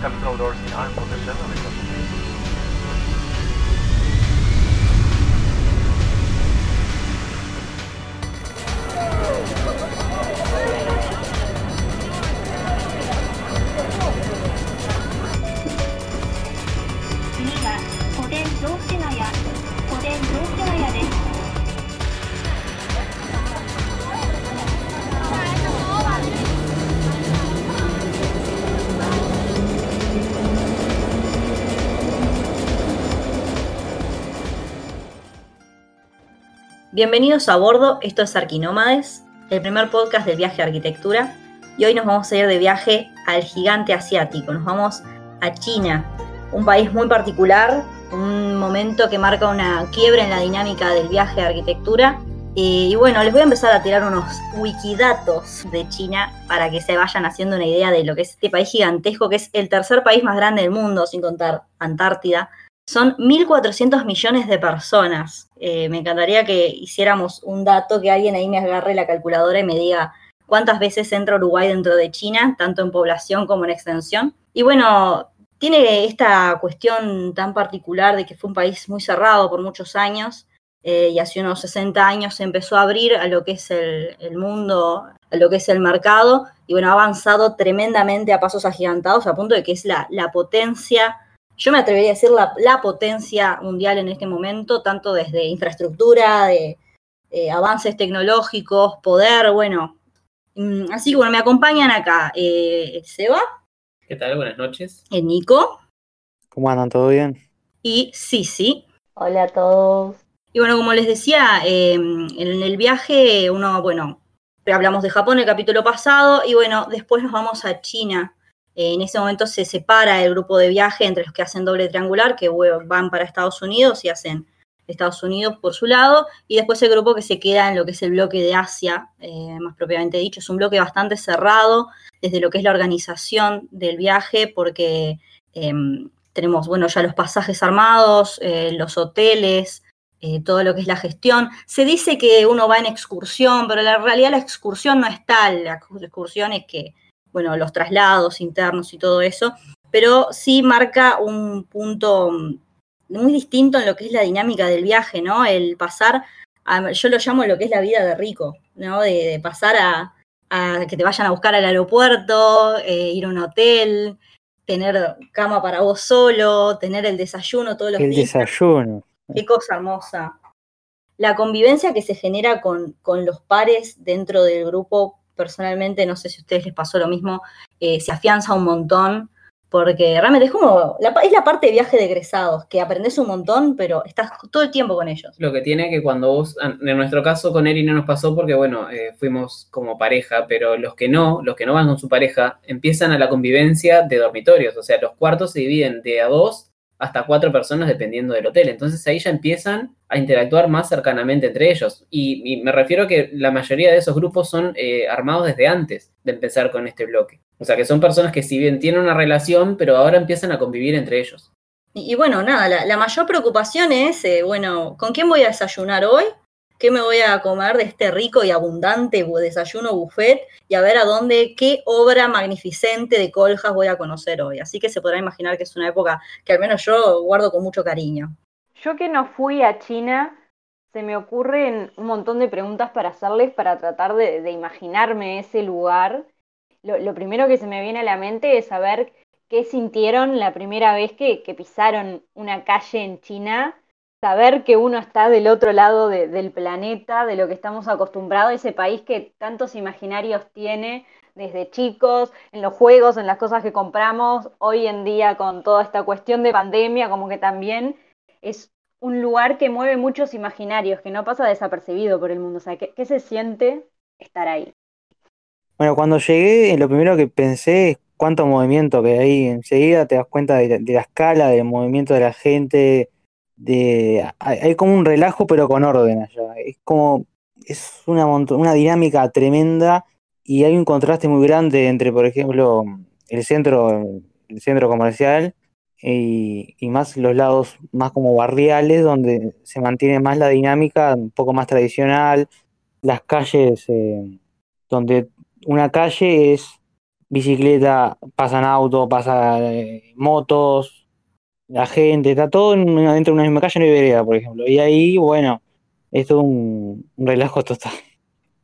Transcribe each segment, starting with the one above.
Capital doors in arm position Bienvenidos a bordo, esto es Arquinómades, el primer podcast del viaje a arquitectura. Y hoy nos vamos a ir de viaje al gigante asiático, nos vamos a China, un país muy particular, un momento que marca una quiebra en la dinámica del viaje a arquitectura. Y, bueno, les voy a empezar a tirar unos wikidatos de China para que se vayan haciendo una idea de lo que es este país gigantesco, que es el tercer país más grande del mundo, sin contar Antártida. Son 1.400 millones de personas. Eh, me encantaría que hiciéramos un dato, que alguien ahí me agarre la calculadora y me diga cuántas veces entra Uruguay dentro de China, tanto en población como en extensión. Y bueno, tiene esta cuestión tan particular de que fue un país muy cerrado por muchos años eh, y hace unos 60 años se empezó a abrir a lo que es el, mundo, a lo que es el mercado y bueno, ha avanzado tremendamente a pasos agigantados a punto de que es la, la potencia yo me atrevería a decir la, potencia mundial en este momento, tanto desde infraestructura, de avances tecnológicos, poder, bueno. Mm, así que bueno, me acompañan acá eh, Seba. ¿Qué tal? Buenas noches. El Nico. ¿Cómo andan? ¿Todo bien? Y Sisi. Hola a todos. Y bueno, como les decía, em, en el viaje uno, bueno, hablamos de Japón el capítulo pasado y bueno, después nos vamos a China en ese momento se separa el grupo de viaje entre los que hacen doble triangular, que van para Estados Unidos y hacen Estados Unidos por su lado, y después el grupo que se queda en lo que es el bloque de Asia, eh, más propiamente dicho. Es un bloque bastante cerrado desde lo que es la organización del viaje, porque em, tenemos, bueno, ya los pasajes armados, eh, los hoteles, eh, todo lo que es la gestión. Se dice que uno va en excursión, pero en realidad la excursión no es tal. La excursión es que bueno, los traslados internos y todo eso, pero sí marca un punto muy distinto en lo que es la dinámica del viaje, ¿no? El pasar, a, yo lo llamo lo que es la vida de rico, ¿no? De, pasar a, que te vayan a buscar al aeropuerto, eh, ir a un hotel, tener cama para vos solo, tener el desayuno todos los días. El desayuno. Qué cosa hermosa. La convivencia que se genera con, con los pares dentro del grupo personalmente, no sé si a ustedes les pasó lo mismo, eh, se afianza un montón, porque realmente es como, la, es la parte de viaje de egresados, que aprendes un montón, pero estás todo el tiempo con ellos. Lo que tiene que cuando vos, en nuestro caso con Eri no nos pasó porque, bueno, eh, fuimos como pareja, pero los que no, los que no van con su pareja, empiezan a la convivencia de dormitorios, o sea, los cuartos se dividen de a dos hasta cuatro personas dependiendo del hotel. Entonces ahí ya empiezan a interactuar más cercanamente entre ellos. Y, me refiero a que la mayoría de esos grupos son eh, armados desde antes de empezar con este bloque. O sea que son personas que si bien tienen una relación, pero ahora empiezan a convivir entre ellos. Y, bueno, nada, la, mayor preocupación es, eh, bueno, ¿con quién voy a desayunar hoy? Qué me voy a comer de este rico y abundante desayuno buffet y a ver a dónde, qué obra magnificente de coljas voy a conocer hoy. Así que se podrá imaginar que es una época que al menos yo guardo con mucho cariño. Yo que no fui a China, se me ocurren un montón de preguntas para hacerles para tratar de, imaginarme ese lugar. Lo, primero que se me viene a la mente es saber qué sintieron la primera vez que pisaron una calle en China saber que uno está del otro lado del planeta, de lo que estamos acostumbrados, ese país que tantos imaginarios tiene desde chicos, en los juegos, en las cosas que compramos, hoy en día con toda esta cuestión de pandemia, como que también es un lugar que mueve muchos imaginarios, que no pasa desapercibido por el mundo. O sea, ¿qué, se siente estar ahí? Bueno, cuando llegué, lo primero que pensé es cuánto movimiento que hay. Enseguida te das cuenta de la escala del movimiento de la gente, de hay, como un relajo pero con orden allá. Es como es una una dinámica tremenda y hay un contraste muy grande entre, por ejemplo, el centro el centro comercial y, más los lados más como barriales donde se mantiene más la dinámica un poco más tradicional, las calles eh, donde una calle es bicicleta, pasan autos, pasan eh, motos, la gente, está todo en dentro de una misma calle, no hay vereda, por ejemplo. Y ahí, bueno, es todo un, un relajo total.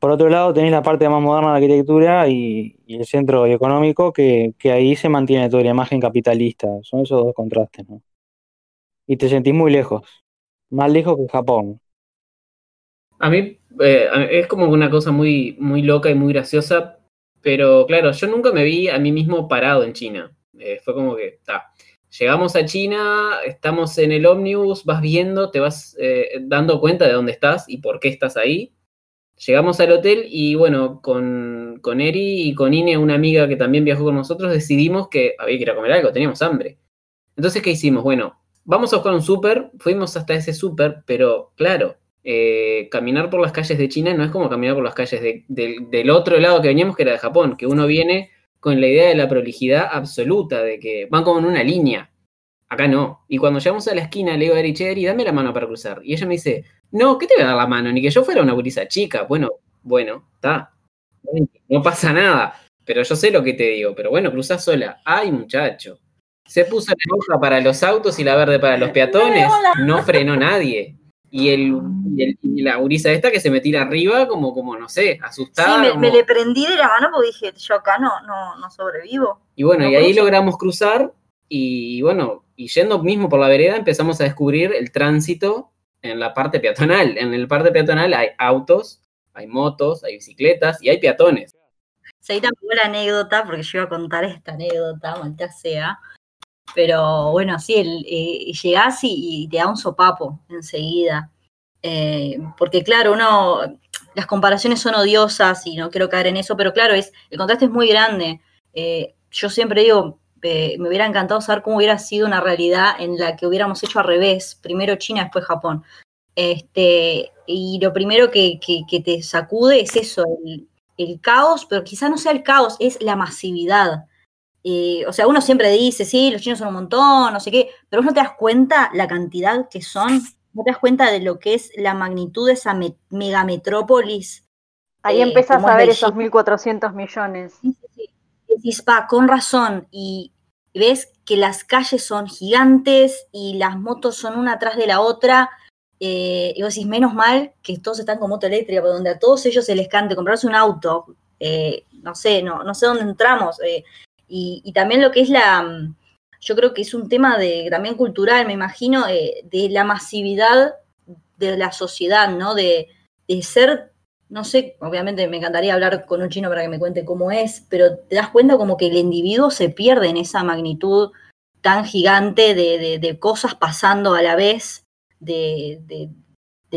Por otro lado, tenés la parte más moderna de la arquitectura y, el centro económico, que, ahí se mantiene toda la imagen capitalista. Son esos dos contrastes, ¿no? Y te sentís muy lejos, más lejos que Japón. A mí eh, es como una cosa muy, muy loca y muy graciosa, pero claro, yo nunca me vi a mí mismo parado en China. Eh, fue como que, ta, llegamos a China, estamos en el ómnibus, vas viendo, te vas eh, dando cuenta de dónde estás y por qué estás ahí. Llegamos al hotel y bueno, con, con Eri y con Ine, una amiga que también viajó con nosotros, decidimos que había que ir a comer algo, teníamos hambre. Entonces, ¿qué hicimos? Bueno, vamos a buscar un súper, fuimos hasta ese súper, pero claro, eh, caminar por las calles de China no es como caminar por las calles de- del- del otro lado que veníamos, que era de Japón, que uno viene con la idea de la prolijidad absoluta, de que van como en una línea. Acá no. Y cuando llegamos a la esquina, le digo a Eri, che, Eri, dame la mano para cruzar. Y ella me dice, no, ¿qué te voy a dar la mano? Ni que yo fuera una gurisa chica. Bueno, bueno, está. No pasa nada. Pero yo sé lo que te digo. Pero bueno, cruzás sola. Ay, muchacho. Se puso la roja para los autos y la verde para los peatones. No frenó nadie. Y, el, y, el- y la gurisa esta que se me tira arriba como, como no sé, Sí, asustada. me, como- me le prendí de la mano porque dije, yo acá no, no, no sobrevivo. Y bueno, No y ahí cruzo. logramos cruzar y bueno, y yendo mismo por la vereda empezamos a descubrir el tránsito en la parte peatonal. En el parte peatonal hay autos, hay motos, hay bicicletas y hay peatones. Seguí tampoco la anécdota, porque yo iba a contar esta anécdota, maldita sea. Pero bueno, sí, el, eh, llegás y, te da un sopapo enseguida. Eh, porque claro, uno, las comparaciones son odiosas y no quiero caer en eso, pero claro, es, el contraste es muy grande. Eh, yo siempre digo, eh, me hubiera encantado saber cómo hubiera sido una realidad en la que hubiéramos hecho al revés, primero China, después Japón. Este, y lo primero que, que- que te sacude es eso, el, el caos, pero quizá no sea el caos, es la masividad. Eh, o sea, uno siempre dice, sí, los chinos son un montón, no sé qué, pero vos no te das cuenta la cantidad que son, no te das cuenta de lo que es la magnitud de esa me- megametrópolis. Ahí eh, empezás a ver esos 1.400 millones. Sí, sí, sí. Decís, pa, con razón, y ves que las calles son gigantes y las motos son una atrás de la otra, eh, y vos decís, menos mal que todos están con moto eléctrica, por donde a todos ellos se les cante comprarse un auto, eh, no sé, no, no sé dónde entramos, eh, y, también lo que es la, mm, yo creo que es un tema de, también cultural, me imagino, eh, de la masividad de la sociedad, ¿no? De, ser, no sé, obviamente me encantaría hablar con un chino para que me cuente cómo es, pero te das cuenta como que el individuo se pierde en esa magnitud tan gigante de, de- cosas pasando a la vez, de, de-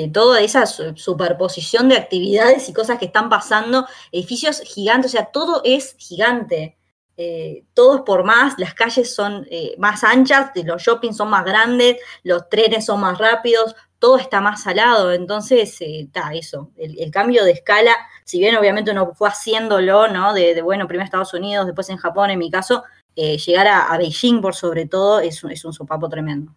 toda esa su- superposición de actividades y cosas que están pasando, edificios gigantes, o sea, todo es gigante. Eh, todo es por más, las calles son eh, más anchas, los shoppings son más grandes, los trenes son más rápidos, todo está más salado. Entonces, está eso, el, cambio de escala, si bien obviamente uno fue haciéndolo, ¿no? De, bueno, primero Estados Unidos, después en Japón, en mi caso, eh, llegar a, Beijing por sobre todo es un, es un sopapo tremendo.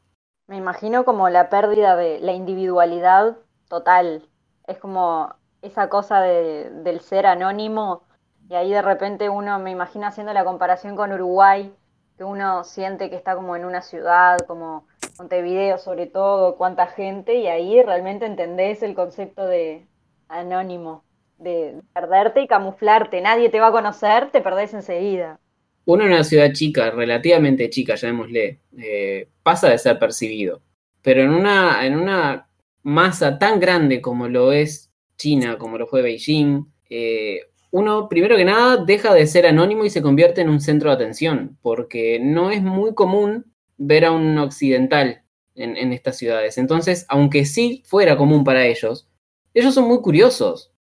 Me imagino como la pérdida de la individualidad total. Es como esa cosa de, del ser anónimo y ahí de repente uno me imagina haciendo la comparación con Uruguay, que uno siente que está como en una ciudad, como Montevideo sobre todo, cuánta gente, y ahí realmente entendés el concepto de anónimo, de perderte y camuflarte. Nadie te va a conocer, te perdés enseguida. Uno en una ciudad chica, relativamente chica, llamémosle, eh, pasa de ser percibido. Pero en una, en una masa tan grande como lo es China, como lo fue Beijing, eh, uno, primero que nada, deja de ser anónimo y se convierte en un centro de atención, porque no es muy común ver a un occidental en, estas ciudades. Entonces, aunque sí fuera común para ellos, ellos son muy curiosos.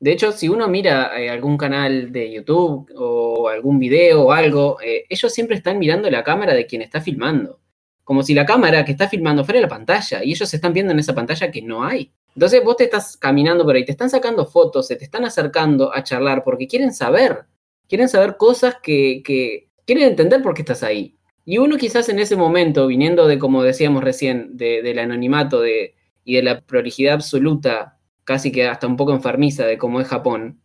De hecho, si uno mira eh, algún canal de YouTube o algún video o algo, eh, ellos siempre están mirando la cámara de quien está filmando. Como si la cámara que está filmando fuera la pantalla y ellos están viendo en esa pantalla que no hay. Entonces vos te estás caminando por ahí, te están sacando fotos, se te están acercando a charlar porque quieren saber. Quieren saber cosas que, quieren entender por qué estás ahí. Y uno quizás en ese momento, viniendo de, como decíamos recién, de, del anonimato y de la prolijidad absoluta casi que hasta un poco enfermiza de cómo es Japón,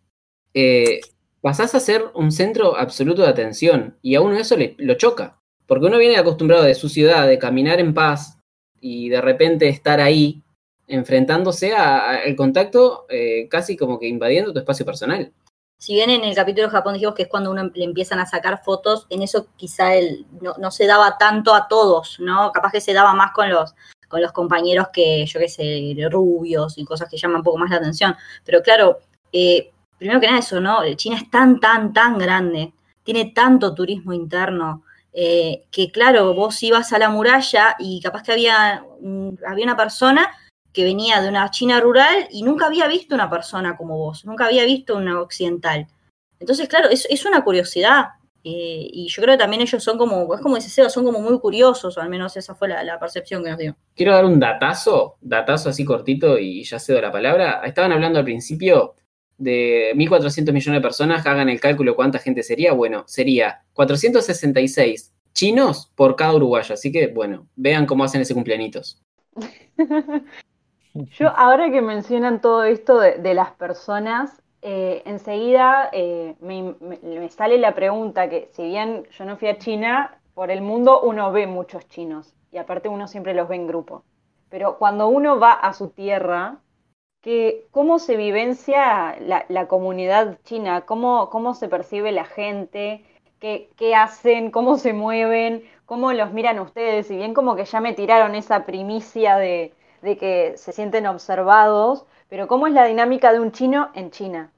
eh, pasás a ser un centro absoluto de atención y a uno eso le, lo choca. Porque uno viene acostumbrado de su ciudad, de caminar en paz y de repente estar ahí enfrentándose al contacto eh, casi como que invadiendo tu espacio personal. Si bien en el capítulo de Japón dijimos que es cuando uno le empiezan a sacar fotos, en eso quizá él no, se daba tanto a todos, ¿no? Capaz que se daba más con los, con los compañeros que, yo qué sé, rubios y cosas que llaman un poco más la atención. Pero claro, eh, primero que nada eso, ¿no? China es tan, tan, tan grande, tiene tanto turismo interno, eh, que claro, vos ibas a la muralla y capaz que había, había una persona que venía de una China rural y nunca había visto una persona como vos, nunca había visto una occidental. Entonces, claro, es, una curiosidad. Eh, y yo creo que también ellos son como, es como dice Seba, son como muy curiosos, o al menos esa fue la, percepción que nos dio. Quiero dar un datazo, datazo así cortito y ya cedo la palabra. Estaban hablando al principio de 1.400 millones de personas, hagan el cálculo cuánta gente sería. Bueno, sería 466 chinos por cada uruguayo. Así que, bueno, vean cómo hacen ese cumpleañitos. Yo ahora que mencionan todo esto de, las personas, eh, enseguida eh, me, sale la pregunta que si bien yo no fui a China, por el mundo uno ve muchos chinos y aparte uno siempre los ve en grupo. Pero cuando uno va a su tierra, ¿cómo se vivencia la, comunidad china? ¿Cómo, ¿Cómo, se percibe la gente? ¿Qué, ¿Qué hacen? ¿Cómo se mueven? ¿Cómo los miran ustedes? Si bien como que ya me tiraron esa primicia de, de que se sienten observados, pero ¿cómo es la dinámica de un chino en China?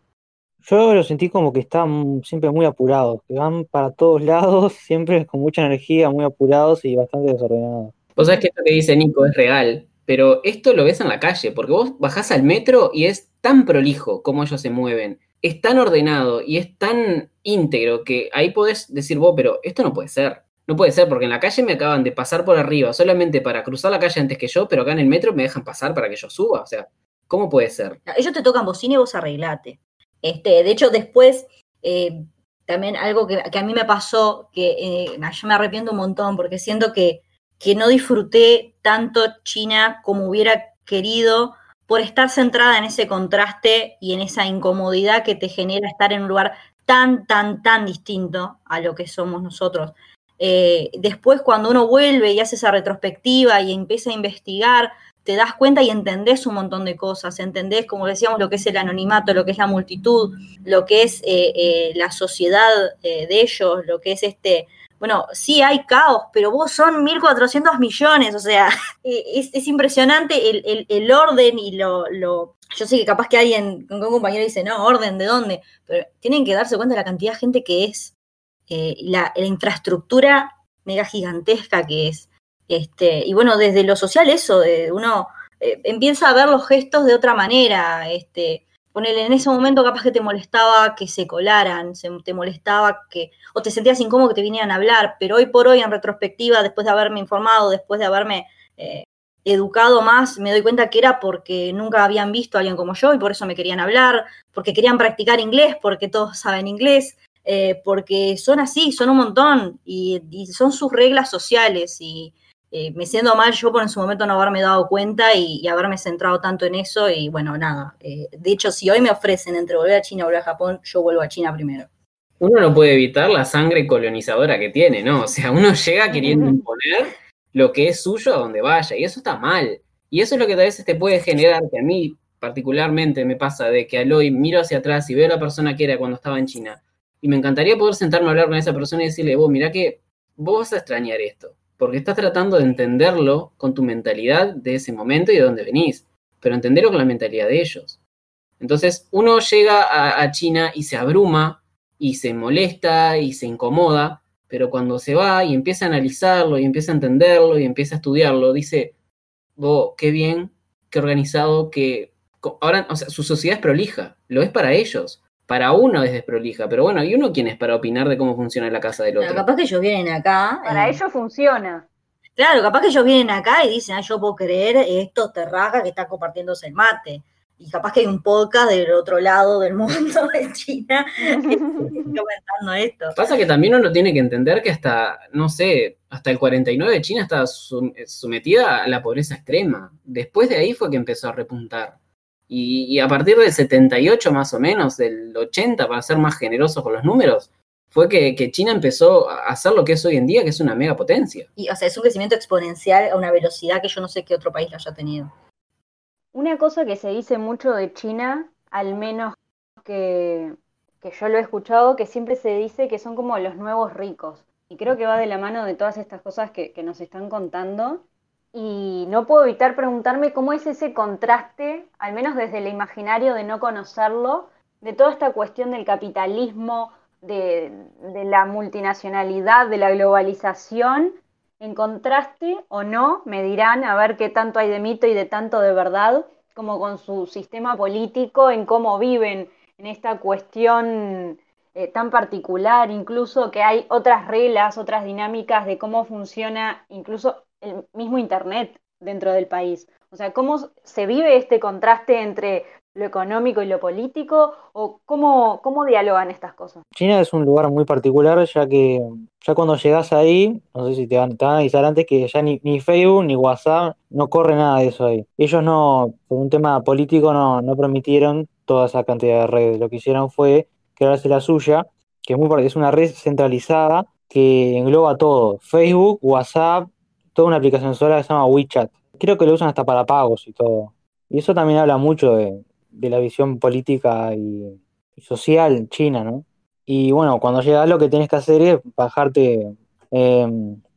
Yo lo sentí como que están siempre muy apurados, que van para todos lados, siempre con mucha energía, muy apurados y bastante desordenados. Vos sabés que esto que dice Nico es real, pero esto lo ves en la calle, porque vos bajás al metro y es tan prolijo como ellos se mueven, es tan ordenado y es tan íntegro que ahí podés decir vos, pero esto no puede ser. No puede ser, porque en la calle me acaban de pasar por arriba solamente para cruzar la calle antes que yo, pero acá en el metro me dejan pasar para que yo suba. O sea, ¿cómo puede ser? Ellos te tocan bocina y vos arreglate. Este, de hecho, después, eh, también algo que, a mí me pasó, que eh, yo me arrepiento un montón, porque siento que, que no disfruté tanto China como hubiera querido por estar centrada en ese contraste y en esa incomodidad que te genera estar en un lugar tan, tan, tan distinto a lo que somos nosotros. Eh, después cuando uno vuelve y hace esa retrospectiva y empieza a investigar, te das cuenta y entendés un montón de cosas, entendés, como decíamos, lo que es el anonimato, lo que es la multitud, lo que es eh, eh, la sociedad de ellos, lo que es este, bueno, sí hay caos, pero vos son 1.400 millones, o sea, es, impresionante el, orden y lo, lo, Yo sé que capaz que alguien, un compañero dice, no, orden, ¿de dónde? Pero tienen que darse cuenta de la cantidad de gente que es, eh, la, infraestructura mega gigantesca que es. Este, y bueno, desde lo social eso, uno eh, empieza a ver los gestos de otra manera. Este, ponele, en ese momento capaz que te molestaba que se colaran, se, te molestaba que, o te sentías incómodo que te vinieran a hablar, pero hoy por hoy en retrospectiva, después de haberme informado, después de haberme eh, educado más, me doy cuenta que era porque nunca habían visto a alguien como yo y por eso me querían hablar, porque querían practicar inglés, porque todos saben inglés, eh, porque son así, son un montón y, son sus reglas sociales y eh, me siento mal yo por en su momento no haberme dado cuenta y, haberme centrado tanto en eso y bueno, nada, eh, de hecho si hoy me ofrecen entre volver a China o volver a Japón, yo vuelvo a China primero. Uno no puede evitar la sangre colonizadora que tiene, ¿no? O sea, uno llega queriendo imponer lo que es suyo a donde vaya y eso está mal. Y eso es lo que a veces te puede generar, que a mí particularmente me pasa, de que al hoy miro hacia atrás y veo a la persona que era cuando estaba en China y me encantaría poder sentarme a hablar con esa persona y decirle, vos, mira que vos vas a extrañar esto, porque estás tratando de entenderlo con tu mentalidad de ese momento y de dónde venís, pero entenderlo con la mentalidad de ellos. Entonces uno llega a, China y se abruma y se molesta y se incomoda, pero cuando se va y empieza a analizarlo y empieza a entenderlo y empieza a estudiarlo, dice, vos, qué bien, qué organizado, que ahora, o sea, su sociedad es prolija, lo es para ellos para uno es desprolija, pero bueno, ¿y uno quién es para opinar de cómo funciona la casa del otro? capaz que ellos vienen acá. Para ellos funciona. Claro, capaz que ellos vienen acá y dicen, ah, yo puedo creer esto terraja que está compartiéndose el mate. Y capaz que hay un podcast del otro lado del mundo de China comentando esto. Pasa que también uno tiene que entender que hasta, no sé, hasta el 49 China estaba sometida a la pobreza extrema. Después de ahí fue que empezó a repuntar. Y, y, a partir del 78 más o menos, del 80, para ser más generosos con los números, fue que, que, China empezó a hacer lo que es hoy en día, que es una mega potencia. Y, o sea, es un crecimiento exponencial a una velocidad que yo no sé qué otro país lo haya tenido. Una cosa que se dice mucho de China, al menos que, que yo lo he escuchado, que siempre se dice que son como los nuevos ricos. Y creo que va de la mano de todas estas cosas que, que nos están contando. Y no puedo evitar preguntarme cómo es ese contraste, al menos desde el imaginario de no conocerlo, de toda esta cuestión del capitalismo, de, la multinacionalidad, de la globalización, en contraste o no, me dirán a ver qué tanto hay de mito y de tanto de verdad, como con su sistema político, en cómo viven en esta cuestión eh, tan particular, incluso que hay otras reglas, otras dinámicas de cómo funciona incluso el mismo Internet dentro del país. O sea, cómo se vive este contraste entre lo económico y lo político, o cómo, cómo dialogan estas cosas. China es un lugar muy particular, ya que ya cuando llegas ahí, no sé si te van, te a avisar antes que ya ni, ni, Facebook ni WhatsApp no corre nada de eso ahí. Ellos no, por un tema político, no, no permitieron toda esa cantidad de redes. Lo que hicieron fue crearse la suya, que es, muy, es una red centralizada que engloba todo, Facebook, WhatsApp, toda una aplicación sola que se llama WeChat. Creo que lo usan hasta para pagos y todo. Y eso también habla mucho de, de la visión política y, social china, ¿no? Y bueno, cuando llegas lo que tienes que hacer es bajarte... Eh,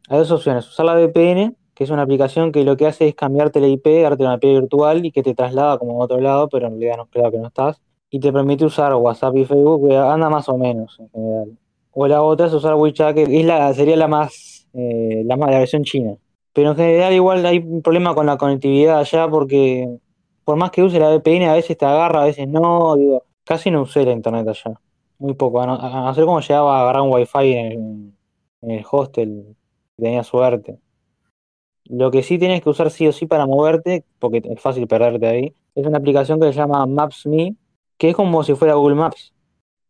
hay dos opciones, usar la VPN, que es una aplicación que lo que hace es cambiarte la IP, darte una IP virtual y que te traslada como a otro lado, pero en realidad no, claro que no estás. Y te permite usar WhatsApp y Facebook, anda más o menos en general. O la otra es usar WeChat, que es la, sería la más, eh, la la versión china. Pero en general igual hay un problema con la conectividad allá porque por más que use la VPN, a veces te agarra, a veces no. Digo, casi no usé la internet allá. Muy poco. A no, a no ser como llegaba a agarrar un wifi en el, en el hostel. Tenía suerte. Lo que sí tienes que usar sí o sí para moverte, porque es fácil perderte ahí, es una aplicación que se llama Maps.me, que es como si fuera Google Maps.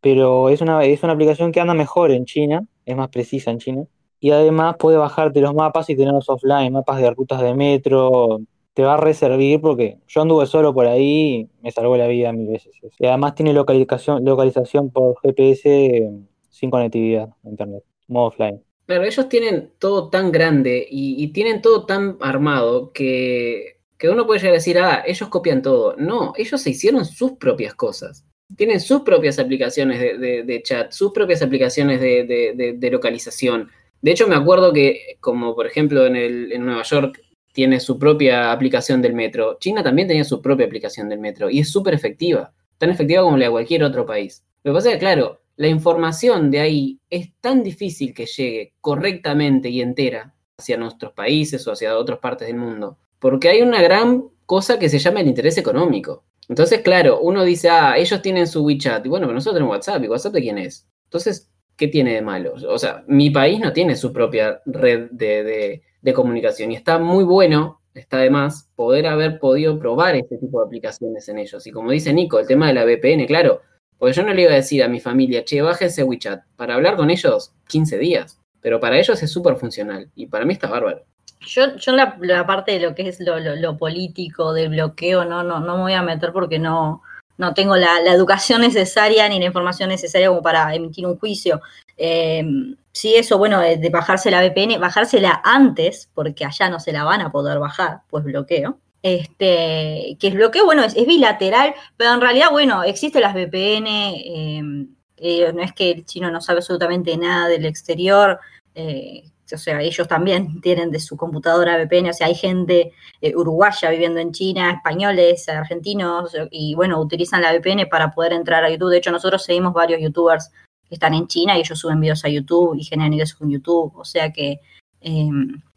Pero es una, es una aplicación que anda mejor en China, es más precisa en China. Y además puede bajarte los mapas y tenerlos offline, mapas de rutas de metro, te va a reservir porque yo anduve solo por ahí y me salvó la vida mil veces. Y además tiene localización, localización por GPS sin conectividad a internet, modo offline. Claro, ellos tienen todo tan grande y, tienen todo tan armado que, que, uno puede llegar a decir, ah, ellos copian todo. No, ellos se hicieron sus propias cosas. Tienen sus propias aplicaciones de, de, de chat, sus propias aplicaciones de, de, localización. De hecho, me acuerdo que, como por ejemplo en, el, en Nueva York, tiene su propia aplicación del metro. China también tenía su propia aplicación del metro y es súper efectiva, tan efectiva como la de cualquier otro país. Lo que pasa es que, claro, la información de ahí es tan difícil que llegue correctamente y entera hacia nuestros países o hacia otras partes del mundo, porque hay una gran cosa que se llama el interés económico. Entonces, claro, uno dice, ah, ellos tienen su WeChat, y bueno, pero nosotros tenemos WhatsApp, ¿y WhatsApp de quién es? Entonces, ¿qué tiene de malo? O sea, mi país no tiene su propia red de, de, comunicación y está muy bueno, está de más, poder haber podido probar este tipo de aplicaciones en ellos. Y como dice Nico, el tema de la VPN, claro, porque yo no le iba a decir a mi familia, che, bájense WeChat. Para hablar con ellos, 15 días. Pero para ellos es súper funcional. Y para mí está bárbaro. Yo, yo la, parte de lo que es lo, lo, lo, político, del bloqueo, no, no, no me voy a meter porque no, no tengo la, la, educación necesaria ni la información necesaria como para emitir un juicio. Eh, sí, eso, bueno, de, de, bajarse la VPN, bajársela antes, porque allá no se la van a poder bajar, pues bloqueo. Este, que el bloqueo, bueno, es, es bilateral, pero en realidad, bueno, existen las VPN, eh, eh, no es que el chino no sabe absolutamente nada del exterior, eh, o sea, ellos también tienen de su computadora VPN, o sea, hay gente eh, uruguaya viviendo en China, españoles, argentinos, y bueno, utilizan la VPN para poder entrar a YouTube. De hecho, nosotros seguimos varios youtubers que están en China y ellos suben videos a YouTube y generan ingresos con YouTube, o sea que eh,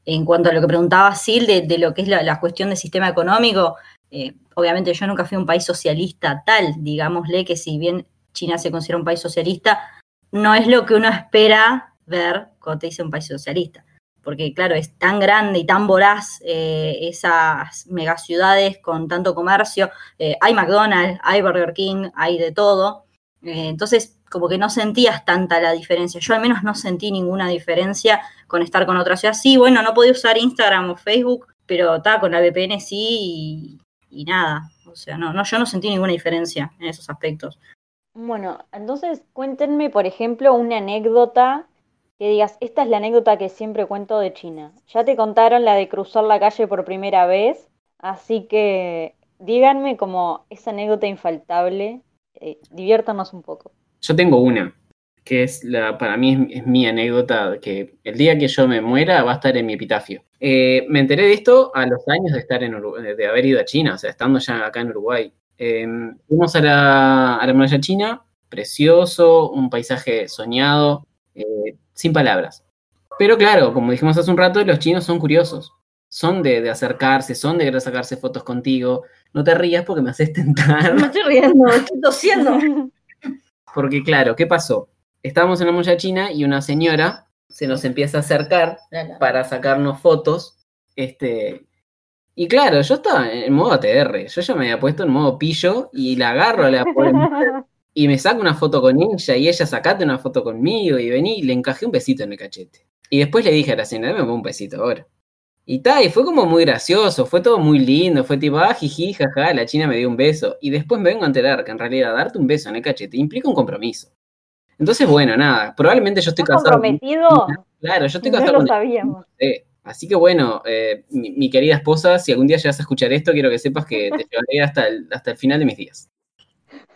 en cuanto a lo que preguntaba Sil de, lo que es la, la, cuestión del sistema económico, eh, obviamente yo nunca fui un país socialista tal, digámosle que si bien China se considera un país socialista, no es lo que uno espera ver cuando te dice un país socialista. Porque claro, es tan grande y tan voraz eh, esas megaciudades con tanto comercio. Eh, hay McDonald's, hay Burger King, hay de todo. Eh, entonces, como que no sentías tanta la diferencia. Yo al menos no sentí ninguna diferencia con estar con otra ciudad. Sí, bueno, no podía usar Instagram o Facebook, pero estaba con la VPN sí y, y nada. O sea, no, no, yo no sentí ninguna diferencia en esos aspectos. Bueno, entonces cuéntenme, por ejemplo, una anécdota que digas, esta es la anécdota que siempre cuento de China. Ya te contaron la de cruzar la calle por primera vez, así que díganme como esa anécdota infaltable, eh, diviértanos un poco. Yo tengo una, que es la, para mí es, mi anécdota, que el día que yo me muera va a estar en mi epitafio. Eh, me enteré de esto a los años de estar en de haber ido a China, o sea, estando ya acá en Uruguay. Eh, fuimos a la, a la muralla china, precioso, un paisaje soñado, eh, sin palabras. Pero claro, como dijimos hace un rato, los chinos son curiosos. Son de, de acercarse, son de querer sacarse fotos contigo. No te rías porque me haces tentar. No me estoy riendo, estoy tosiendo. Porque claro, ¿qué pasó? Estábamos en la muralla china y una señora se nos empieza a acercar para sacarnos fotos. Este, y claro, yo estaba en modo ATR, yo ya me había puesto en modo pillo y la agarro a la y me saco una foto con ella y ella sacate una foto conmigo y vení y le encajé un besito en el cachete. Y después le dije a la señora, me pongo un besito ahora. Y tal, y fue como muy gracioso, fue todo muy lindo, fue tipo, ah, jiji, jaja, la china me dio un beso. Y después me vengo a enterar que en realidad darte un beso en el cachete implica un compromiso. Entonces, bueno, nada, probablemente yo estoy ¿Estás casado. con- comprometido? Claro, yo estoy No casado lo con sabíamos. Sí, Así que bueno, eh, mi, mi querida esposa, si algún día llegas a escuchar esto, quiero que sepas que te llevaré hasta el, hasta el final de mis días.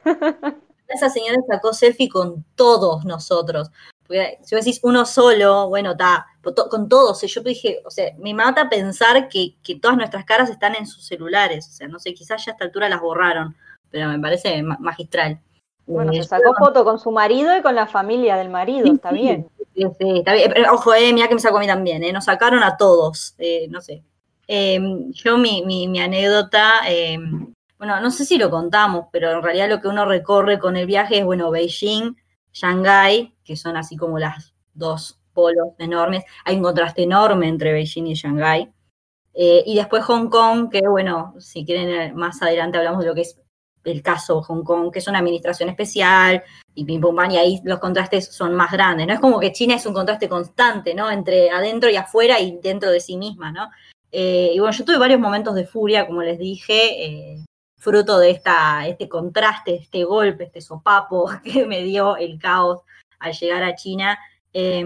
Esa señora sacó selfie con todos nosotros. Porque si vos decís uno solo, bueno, está, con todos. Yo dije, o sea, me mata pensar que, que todas nuestras caras están en sus celulares. O sea, no sé, quizás ya a esta altura las borraron, pero me parece ma- magistral. Bueno, se sacó foto con su marido y con la familia del marido, Sí, está bien. Sí, sí, está bien. Pero, ojo, eh, mira que me sacó a mí también, eh, nos sacaron a todos, eh, no sé. Eh, yo mi, mi, mi anécdota, eh, bueno, no sé si lo contamos, pero en realidad lo que uno recorre con el viaje es, bueno, Beijing, Shanghái, que son así como las dos polos enormes. Hay un contraste enorme entre Beijing y Shanghái. Eh, y después Hong Kong, que bueno, si quieren eh, más adelante hablamos de lo que es el caso Hong Kong, que es una administración especial, y pim pum pam, y ahí los contrastes son más grandes, ¿no? Es como que China es un contraste constante, ¿no? Entre adentro y afuera y dentro de sí misma, ¿no? Eh, y bueno, yo tuve varios momentos de furia, como les dije, fruto de esta, este contraste, este golpe, este sopapo que me dio el caos al llegar a China. Eh,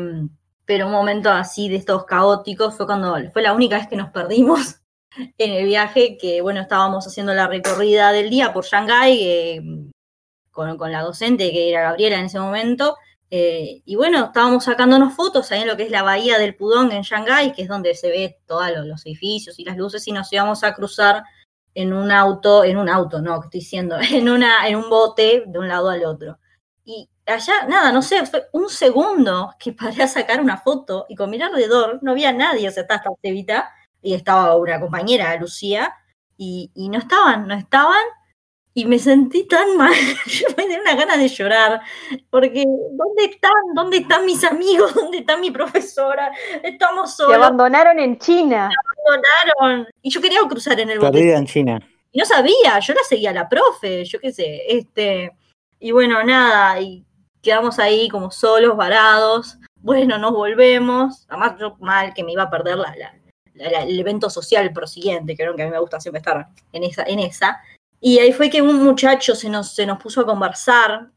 pero un momento así de estos caóticos fue cuando fue la única vez que nos perdimos en el viaje, que bueno, estábamos haciendo la recorrida del día por Shanghái con, con, la docente que era Gabriela en ese momento. Eh, y bueno, estábamos sacándonos fotos ahí en lo que es la bahía del Pudong en Shanghái, que es donde se ve todos los edificios y las luces, y nos íbamos a cruzar en un auto, en un auto, no, que estoy diciendo, en, una, en un bote de un lado al otro. Y allá, nada, no sé, fue un segundo que paré a sacar una foto y con mi alrededor no había nadie, o sea, estaba esta Cevita y estaba una compañera, Lucía, y, y, no estaban, no estaban, y me sentí tan mal, yo me dio una gana de llorar, porque ¿dónde están? ¿Dónde están mis amigos? ¿Dónde está mi profesora? Estamos solos. Te abandonaron en China. Me abandonaron. Y yo quería cruzar en el bote. Perdida en China. Y no sabía, yo la seguía a la profe, yo qué sé, este, y bueno, nada, y quedamos ahí como solos, varados, bueno, nos volvemos, además yo mal que me iba a perder la, la, la, el evento social prosiguiente, creo que a mí me gusta siempre estar en esa, en esa, y ahí fue que un muchacho se nos, se nos puso a conversar,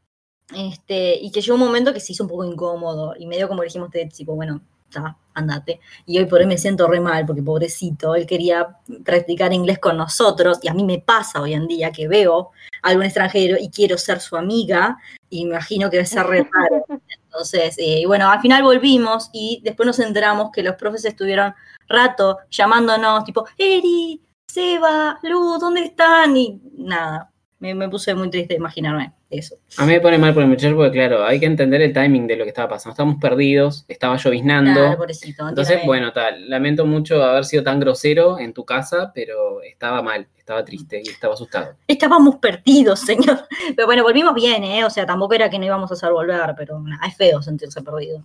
este, y que llegó un momento que se hizo un poco incómodo, y medio como dijimos, tipo, bueno, está, andate. Y hoy por hoy me siento re mal, porque pobrecito, él quería practicar inglés con nosotros, y a mí me pasa hoy en día que veo a algún extranjero y quiero ser su amiga, y me imagino que va a ser re raro. Entonces, eh, bueno, al final volvimos y después nos enteramos que los profes estuvieron rato llamándonos, tipo, Eri, Seba, Lu, ¿dónde están? Y nada, me, me, puse muy triste de imaginarme eso. A mí me pone mal por el muchacho porque, claro, hay que entender el timing de lo que estaba pasando. Estábamos perdidos, estaba lloviznando. Claro, pobrecito, Entonces, bueno, tal, lamento mucho haber sido tan grosero en tu casa, pero estaba mal, estaba triste y estaba asustado. Estábamos perdidos, señor. Pero bueno, volvimos bien, ¿eh? O sea, tampoco era que no íbamos a hacer volver, pero nah, es feo sentirse perdido.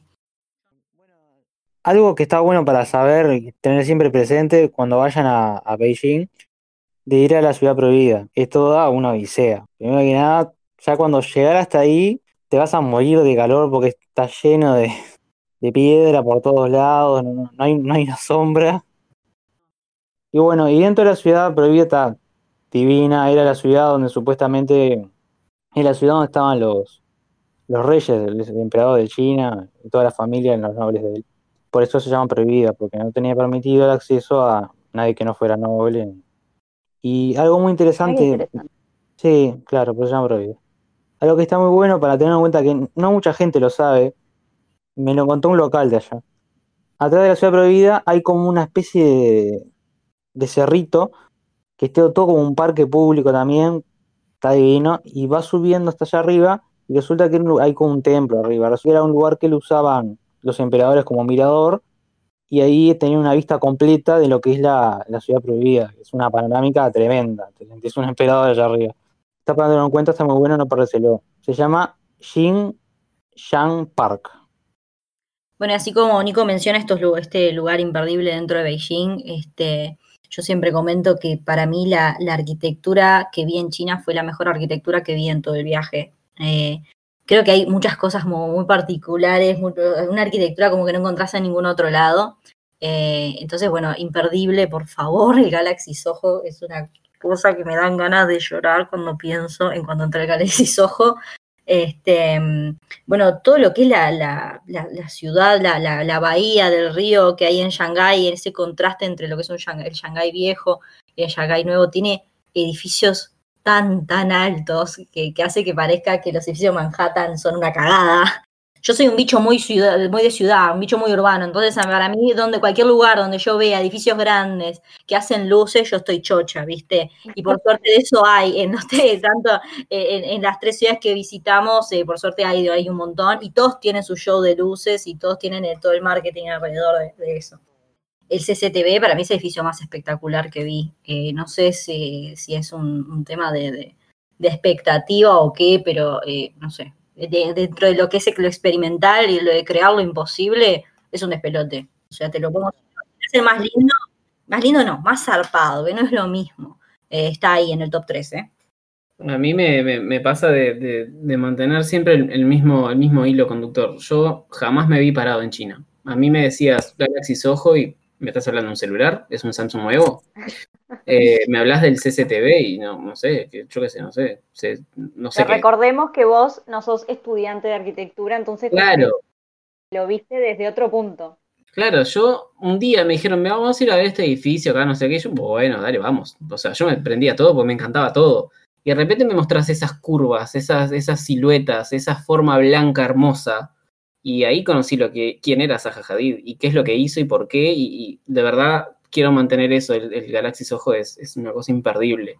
Algo que está bueno para saber y tener siempre presente cuando vayan a, Beijing de ir a la ciudad prohibida. Es toda una odisea. Primero que nada, ya cuando llegar hasta ahí, te vas a morir de calor porque está lleno de, de piedra por todos lados, no, hay, no hay una sombra. Y bueno, y dentro de la ciudad prohibida está divina, era la ciudad donde supuestamente, es la ciudad donde estaban los, los reyes, el, emperador de China y toda la familia, los nobles de. Por eso se llama prohibida, porque no tenía permitido el acceso a nadie que no fuera noble. Y algo muy interesante, interesante. sí, claro, por eso se llama prohibida. Algo que está muy bueno para tener en cuenta que no mucha gente lo sabe, me lo contó un local de allá. Atrás de la ciudad prohibida hay como una especie de, de cerrito que esté todo como un parque público también, está divino, y va subiendo hasta allá arriba, y resulta que hay como un templo arriba, resulta que era un lugar que lo usaban los emperadores como mirador, y ahí tenía una vista completa de lo que es la, la ciudad prohibida, es una panorámica tremenda, sentís un emperador allá arriba. Está para en cuenta, está muy bueno, no perdéselo. Se llama Jin Shang Park. Bueno, así como Nico menciona estos, este lugar imperdible dentro de Beijing, este, yo siempre comento que para mí la, la arquitectura que vi en China fue la mejor arquitectura que vi en todo el viaje. Eh, creo que hay muchas cosas muy particulares, muy- una arquitectura como que no encontrás en ningún otro lado. Eh, entonces, bueno, imperdible, por favor, el Galaxy Soho es una cosa que me dan ganas de llorar cuando pienso en cuando entré al Galaxy Soho. Este, bueno, todo lo que es la, la- la- la ciudad, la bahía del río que hay en Shanghái, ese contraste entre lo que es un Shanghái, el Shanghái viejo y el Shanghái nuevo, tiene edificios tan, tan altos que, que hace que parezca que los edificios de Manhattan son una cagada. Yo soy un bicho muy, ciudad, muy de ciudad, un bicho muy urbano, entonces para mí, donde cualquier lugar donde yo vea edificios grandes que hacen luces, yo estoy chocha, ¿viste? Y por suerte de eso hay, en, no sé, tanto eh, en, en las tres ciudades que visitamos, eh, por suerte hay, hay un montón, y todos tienen su show de luces y todos tienen el- todo el marketing alrededor de, de eso. El CCTV para mí es el edificio más espectacular que vi. Eh, no sé si, si es un, tema de, de- expectativa o qué, pero eh, no sé. De- dentro de lo que es lo experimental y lo de crear lo imposible, es un despelote. O sea, te lo pongo. Es el más lindo, más lindo no, más zarpado, que no es lo mismo. Eh, está ahí en el top 3, ¿eh? A mí me, me- pasa de, mantener siempre el, el mismo, el mismo hilo conductor. Yo jamás me vi parado en China. A mí me decías Galaxy Soho y me estás hablando de un celular, es un Samsung nuevo. Eh, me hablas del CCTV y no, no sé, yo qué sé, no sé, sé- no sé Pero recordemos que vos no sos estudiante de arquitectura, entonces Claro, lo viste desde otro punto. claro, yo un día me dijeron, "Me vamos a ir a ver este edificio acá, no sé qué, y yo, bueno, dale, vamos. O sea, yo me prendía todo porque me encantaba todo. Y de repente me mostrás esas curvas, esas, esas siluetas, esa forma blanca hermosa. Y ahí conocí lo que, quién era Zaha Hadid y qué es lo que hizo y por qué. Y, de verdad quiero mantener eso. El, el Galaxy Soho es, es una cosa imperdible.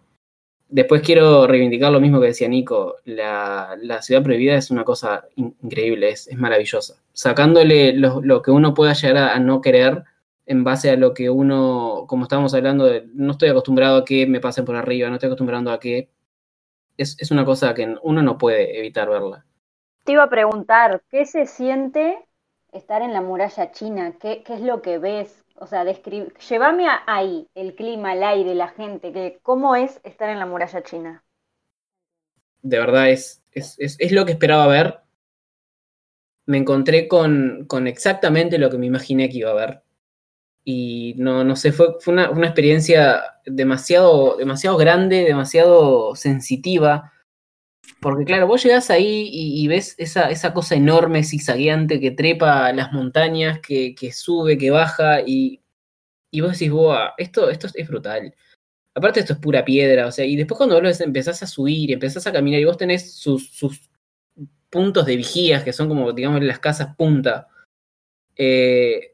Después quiero reivindicar lo mismo que decía Nico. La, la ciudad prohibida es una cosa in- increíble, es, es maravillosa. Sacándole lo, lo que uno pueda llegar a, a no querer en base a lo que uno, como estábamos hablando, de, no estoy acostumbrado a que me pasen por arriba, no estoy acostumbrado a que... Es, es una cosa que uno no puede evitar verla. Te iba a preguntar, ¿qué se siente estar en la muralla china? ¿Qué, es lo que ves? O sea, describe, llévame a ahí, el clima, el aire, la gente, que, ¿cómo es estar en la muralla china? de verdad es, es, es, es lo que esperaba ver. Me encontré con, con, exactamente lo que me imaginé que iba a ver. Y no, no sé, fue, fue una, una, experiencia demasiado, demasiado grande, demasiado sensitiva. Porque claro, vos llegás ahí y, ves esa, esa, cosa enorme, zigzagueante, que trepa las montañas, que, que sube, que baja, y, y vos decís, boa, esto, esto es brutal. Aparte esto es pura piedra, o sea, y después cuando vos empezás a subir, empezás a caminar y vos tenés sus, sus puntos de vigías, que son como, digamos, las casas punta, eh,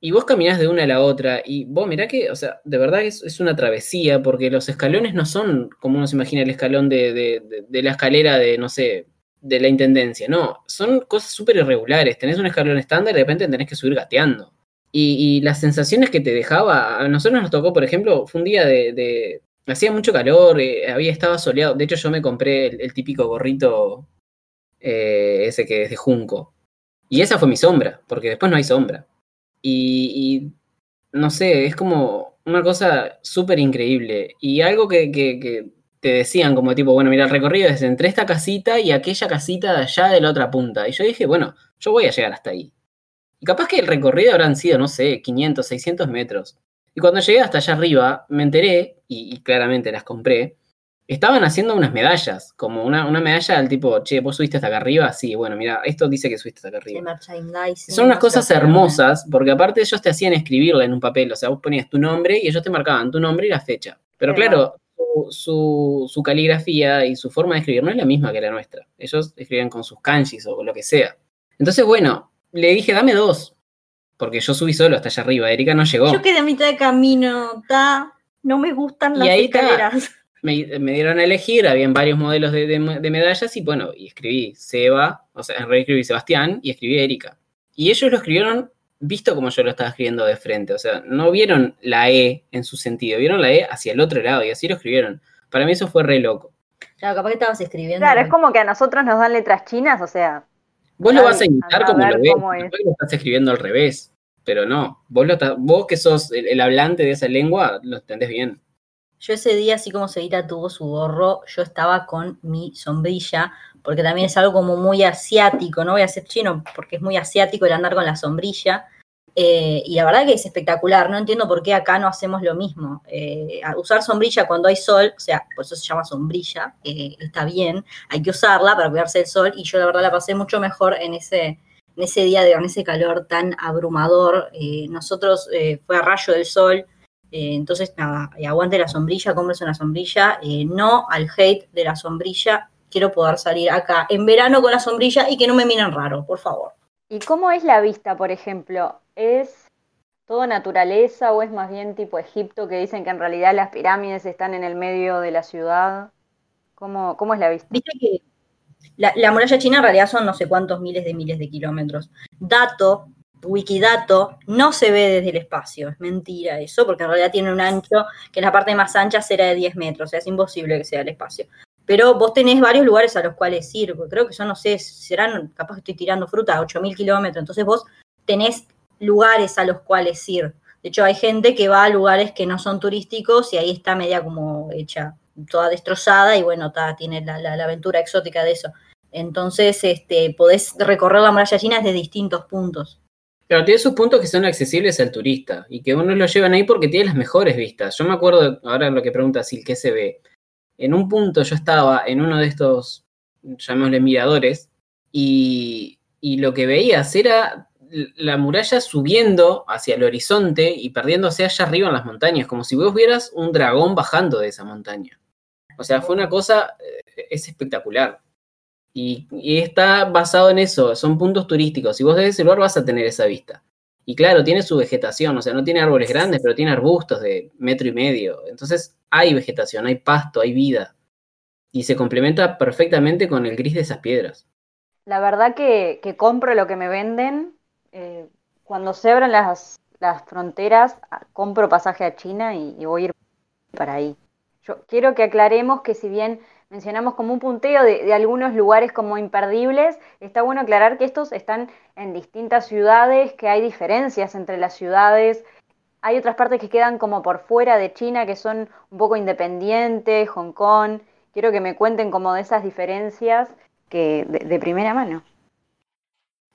y vos caminás de una a la otra, y vos mirá que, o sea, de verdad es, una travesía, porque los escalones no son como uno se imagina el escalón de, de, la escalera de, no sé, de la intendencia, no, son cosas súper irregulares, tenés un escalón estándar y de repente tenés que subir gateando. Y, las sensaciones que te dejaba, a nosotros nos tocó, por ejemplo, fue un día de, hacía mucho calor, eh, había estaba soleado, de hecho yo me compré el, el típico gorrito eh, ese que es de junco. Y esa fue mi sombra, porque después no hay sombra. Y, no sé, es como una cosa súper increíble. Y algo que, que, te decían como tipo, bueno, mira, el recorrido es entre esta casita y aquella casita de allá de la otra punta. Y yo dije, bueno, yo voy a llegar hasta ahí. Y capaz que el recorrido habrán sido, no sé, 500, 600 metros. Y cuando llegué hasta allá arriba, me enteré, y claramente las compré, estaban haciendo unas medallas, como una, una medalla del tipo, che, vos subiste hasta acá arriba, sí, bueno, mira, esto dice que subiste hasta acá arriba. Merchandising, Son unas cosas hermosas, porque aparte ellos te hacían escribirla en un papel, o sea, vos ponías tu nombre y ellos te marcaban tu nombre y la fecha. Pero claro, su, su- su caligrafía y su forma de escribir no es la misma que la nuestra. Ellos escribían con sus kanjis o lo que sea. Entonces, bueno, le dije, dame dos, porque yo subí solo hasta allá arriba, Erika no llegó. Yo quedé a mitad de camino, ta, no me gustan Y las ahí está. escaleras. Me, me dieron a elegir, habían varios modelos de, de- de medallas y bueno, y escribí Seba, o sea, en realidad escribí Sebastián y escribí Erika. Y ellos lo escribieron visto como yo lo estaba escribiendo de frente, o sea, no vieron la E en su sentido, vieron la E hacia el otro lado y así lo escribieron. Para mí eso fue re loco. Claro, capaz que estabas escribiendo. Claro, es como que a nosotros nos dan letras chinas, o sea, Vos lo vas a imitar como lo ves, cómo es. lo estás escribiendo al revés, pero no, vos, lo estás- vos que sos el, el hablante de esa lengua, lo entendés bien. Yo ese día, así como Seguita tuvo su gorro, yo estaba con mi sombrilla, porque también es algo como muy asiático, no voy a ser chino, porque es muy asiático el andar con la sombrilla. eh, y la verdad que es espectacular, no entiendo por qué acá no hacemos lo mismo. Eh, usar sombrilla cuando hay sol, o sea, por eso se llama sombrilla, eh, está bien, hay que usarla para cuidarse del sol, y yo la verdad la pasé mucho mejor en ese, en ese día, de, en ese calor tan abrumador. Nosotros fue a rayo del sol, eh, entonces, nada, eh, aguante la sombrilla, cómprese una sombrilla, eh, no al hate de la sombrilla. Quiero poder salir acá en verano con la sombrilla y que no me miren raro, por favor. ¿y cómo es la vista, por ejemplo? ¿Es todo naturaleza o es más bien tipo Egipto que dicen que en realidad las pirámides están en el medio de la ciudad? ¿Cómo, cómo es la vista? Viste que la, la muralla china en realidad son no sé cuántos miles de miles de kilómetros. Dato, Wikidato, no se ve desde el espacio, es mentira eso, porque en realidad tiene un ancho que la parte más ancha será de 10 metros, o sea, es imposible que sea el espacio. Pero vos tenés varios lugares a los cuales ir, creo que son, no sé, serán, capaz que estoy tirando fruta, 8.000 kilómetros, entonces vos tenés lugares a los cuales ir. De hecho, hay gente que va a lugares que no son turísticos y ahí está media como hecha, toda destrozada y bueno, ta, tiene la, la- la aventura exótica de eso. Entonces, este, podés recorrer la muralla china desde distintos puntos. Pero tiene sus puntos que son accesibles al turista y que uno lo llevan ahí porque tiene las mejores vistas. Yo me acuerdo, ahora lo que pregunta Sil, ¿qué se ve? En un punto yo estaba en uno de estos, llamémosle miradores, y, lo que veías era la muralla subiendo hacia el horizonte y perdiéndose allá arriba en las montañas, como si vos vieras un dragón bajando de esa montaña. O sea, fue una cosa, eh, es espectacular. Y, está basado en eso, son puntos turísticos. Si vos desde ese lugar vas a tener esa vista. Y claro, tiene su vegetación, o sea, no tiene árboles grandes, pero tiene arbustos de metro y medio. Entonces hay vegetación, hay pasto, hay vida. Y se complementa perfectamente con el gris de esas piedras. La verdad que, que compro lo que me venden. eh, cuando se abran las, las fronteras, ah, compro pasaje a China y, y voy a ir para ahí. Yo quiero que aclaremos que si bien mencionamos como un punteo de, algunos lugares como imperdibles, está bueno aclarar que estos están en distintas ciudades, que hay diferencias entre las ciudades. Hay otras partes que quedan como por fuera de China, que son un poco independientes, Hong Kong. Quiero que me cuenten como de esas diferencias que de, de primera mano.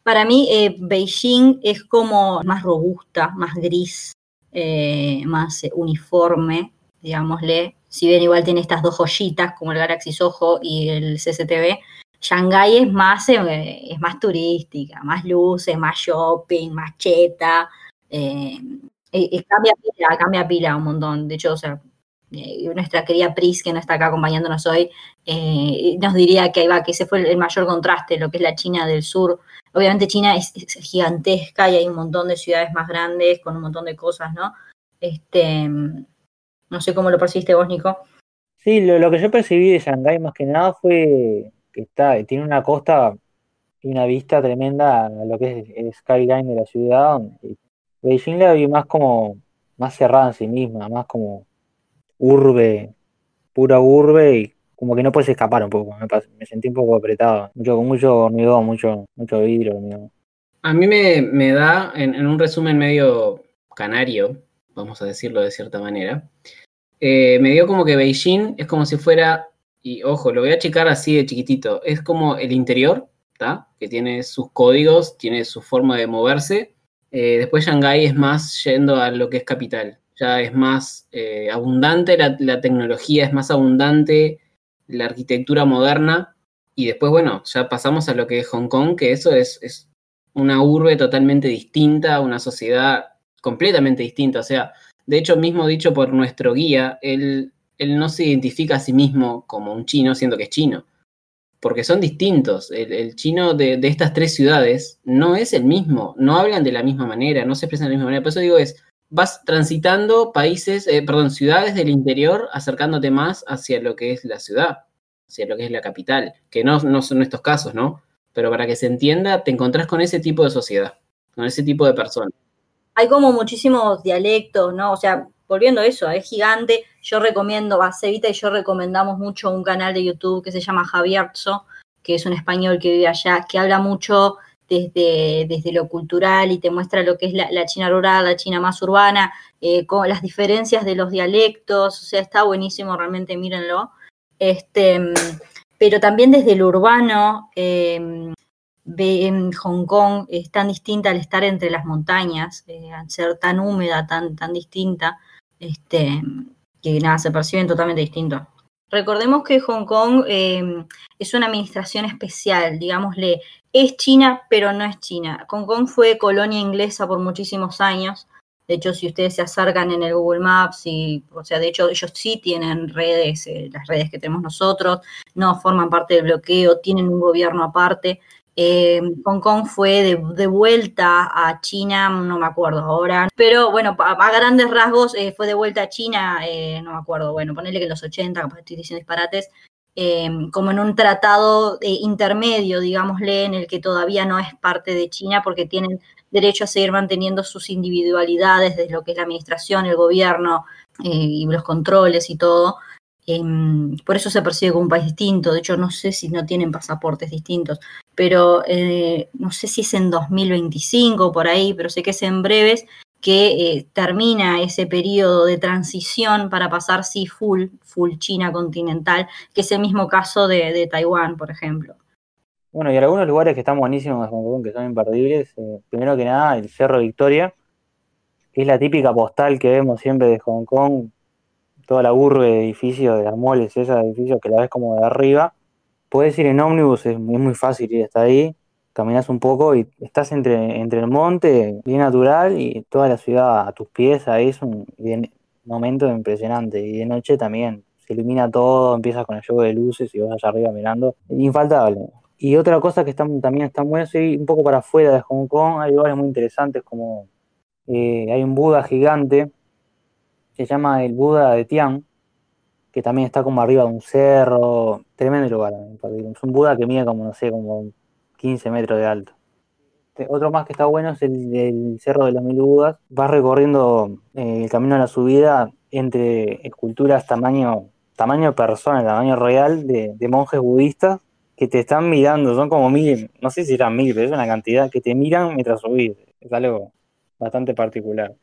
Para mí, eh, Beijing es como más robusta, más gris, eh, más eh, uniforme, digámosle. Si bien igual tiene estas dos joyitas, como el Galaxy Soho y el CCTV, Shanghái es más, eh, es más turística, más luces, más shopping, más cheta. eh, eh, cambia pila, cambia pila un montón. De hecho, o sea, nuestra querida Pris, que no está acá acompañándonos hoy, nos diría que, va, que ese fue el, el mayor contraste, lo que es la China del sur. Obviamente China es, es gigantesca y hay un montón de ciudades más grandes con un montón de cosas, ¿no? Este, no sé cómo lo percibiste vos, Nico. Sí, lo, lo que yo percibí de Shanghái más que nada fue que está, tiene una costa y una vista tremenda a lo que es el skyline de la ciudad. Beijing la vi más como, más cerrada en sí misma, más como urbe, pura urbe y como que no puedes escapar un poco. Me, sentí un poco apretado, mucho, con mucho hormigón, mucho, mucho vidrio. hormigón. A mí me, me da, en, en un resumen medio canario, vamos a decirlo de cierta manera, eh, me dio como que Beijing es como si fuera, y ojo, lo voy a achicar así de chiquitito, es como el interior, ¿tá? que tiene sus códigos, tiene su forma de moverse. Eh, después Shanghái es más yendo a lo que es capital. ya es más eh, abundante la, la tecnología, es más abundante la arquitectura moderna. Y después, bueno, ya pasamos a lo que es Hong Kong, que eso es, es una urbe totalmente distinta, una sociedad completamente distinta. O sea, de hecho, mismo dicho por nuestro guía, él, él no se identifica a sí mismo como un chino, siendo que es chino. Porque son distintos. El, chino de, de, estas tres ciudades no es el mismo. No hablan de la misma manera, no se expresan de la misma manera. Por eso digo, es, vas transitando países, eh, perdón, ciudades del interior, acercándote más hacia lo que es la ciudad, hacia lo que es la capital. Que no, no son estos casos, ¿no? Pero para que se entienda, te encontrás con ese tipo de sociedad, con ese tipo de personas. Hay como muchísimos dialectos, ¿no? O sea, volviendo a eso, es gigante. Yo recomiendo, a Cevita y yo recomendamos mucho un canal de YouTube que se llama Javierzo, que es un español que vive allá, que habla mucho desde, desde lo cultural y te muestra lo que es la, China rural, la China más urbana, eh, con las diferencias de los dialectos, o sea, está buenísimo, realmente mírenlo. Este, pero también desde lo urbano, eh, en Hong Kong es tan distinta al estar entre las montañas, eh, al ser tan húmeda, tan, tan distinta, este, que nada, se perciben totalmente distintos. Recordemos que Hong Kong eh, es una administración especial, digámosle, es China, pero no es China. Hong Kong fue colonia inglesa por muchísimos años. De hecho, si ustedes se acercan en el Google Maps, y, o sea, de hecho ellos sí tienen redes, eh, las redes que tenemos nosotros, no forman parte del bloqueo, tienen un gobierno aparte. Eh, Hong Kong fue de, vuelta a China, no me acuerdo ahora, pero bueno, a, grandes rasgos eh, fue de vuelta a China, eh, no me acuerdo, bueno, ponerle que en los 80, capaz estoy diciendo disparates, eh, como en un tratado intermedio, digámosle, en el que todavía no es parte de China porque tienen derecho a seguir manteniendo sus individualidades desde lo que es la administración, el gobierno y los controles y todo. Eh, por eso se percibe como un país distinto. De hecho, no sé si no tienen pasaportes distintos, pero eh, no sé si es en 2025 por ahí, pero sé que es en breves que eh, termina ese periodo de transición para pasar sí full, full China continental, que es el mismo caso de, Taiwán, por ejemplo. Bueno, y algunos lugares que están buenísimos de Hong Kong, que son imperdibles, eh, primero que nada, el Cerro Victoria, que es la típica postal que vemos siempre de Hong Kong, toda la urbe de edificios, de las moles, esos edificios que la ves como de arriba. Puedes ir en ómnibus, es muy, fácil ir hasta ahí, caminas un poco y estás entre, entre el monte, bien natural, y toda la ciudad a tus pies, ahí es un momento impresionante. Y de noche también, se ilumina todo, empiezas con el juego de luces y vas allá arriba mirando, infaltable. Y otra cosa que también está muy así, un poco para afuera de Hong Kong, hay lugares muy interesantes como eh, hay un Buda gigante, se llama el Buda de Tian, que también está como arriba de un cerro, tremendo lugar. Es un Buda que mide como, no sé, como 15 metros de alto. Otro más que está bueno es el, Cerro de los Mil Budas. Vas recorriendo eh, el camino a la subida entre esculturas tamaño, tamaño persona, tamaño real de, de monjes budistas que te están mirando, son como mil, no sé si eran mil, pero es una cantidad que te miran mientras subís. Es algo bastante particular.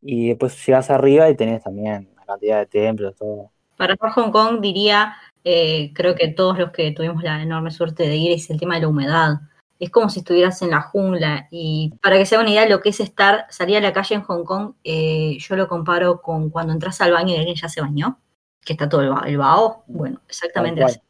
Y después llegas arriba y tenés también una cantidad de templos, todo. Para Hong Kong diría, eh, creo que todos los que tuvimos la enorme suerte de ir, es el tema de la humedad. Es como si estuvieras en la jungla. Y para que se haga una idea de lo que es estar, salir a la calle en Hong Kong, eh, yo lo comparo con cuando entras al baño y alguien ya se bañó, que está todo el, el vaho. Bueno, exactamente así.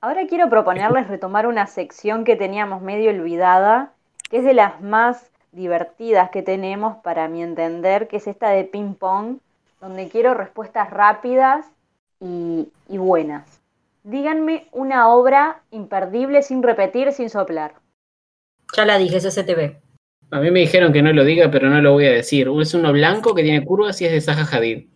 Ahora quiero proponerles retomar una sección que teníamos medio olvidada, que es de las más divertidas que tenemos para mi entender, que es esta de ping pong, donde quiero respuestas rápidas y, y buenas. Díganme una obra imperdible sin repetir, sin soplar. Ya la dije, es STV. A mí me dijeron que no lo diga, pero no lo voy a decir. Es uno blanco que tiene curvas y es de Zaha Hadid.